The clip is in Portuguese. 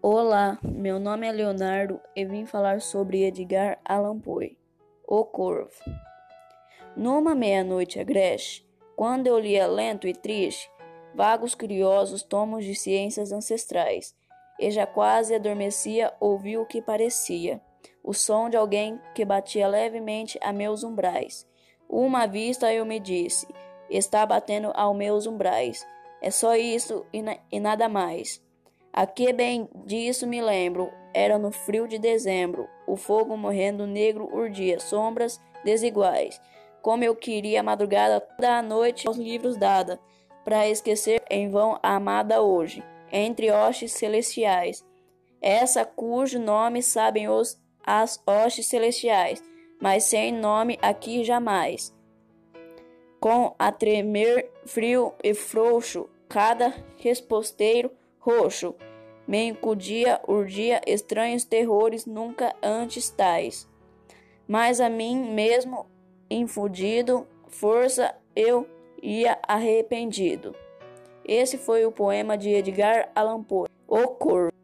Olá, meu nome é Leonardo e vim falar sobre Edgar Allan Poe, O Corvo. Numa meia-noite agreste, quando eu lia lento e triste, vagos curiosos tomos de ciências ancestrais, e já quase adormecia, ouvi o que parecia o som de alguém que batia levemente a meus umbrais. Uma vista eu me disse: está batendo aos meus umbrais. É só isso e, na e nada mais. A que bem disso me lembro, era no frio de dezembro, o fogo morrendo negro urdia sombras desiguais. Como eu queria a madrugada toda a noite aos livros dada, para esquecer em vão a amada hoje, entre hostes celestiais. Essa cujo nome sabem os as hostes celestiais, mas sem nome aqui jamais. Com a tremer frio e frouxo, cada resposteiro roxo, me encudia, urdia estranhos terrores nunca antes tais. Mas a mim mesmo, infundido, força eu ia arrependido. Esse foi o poema de Edgar Allan Poe, O Corvo.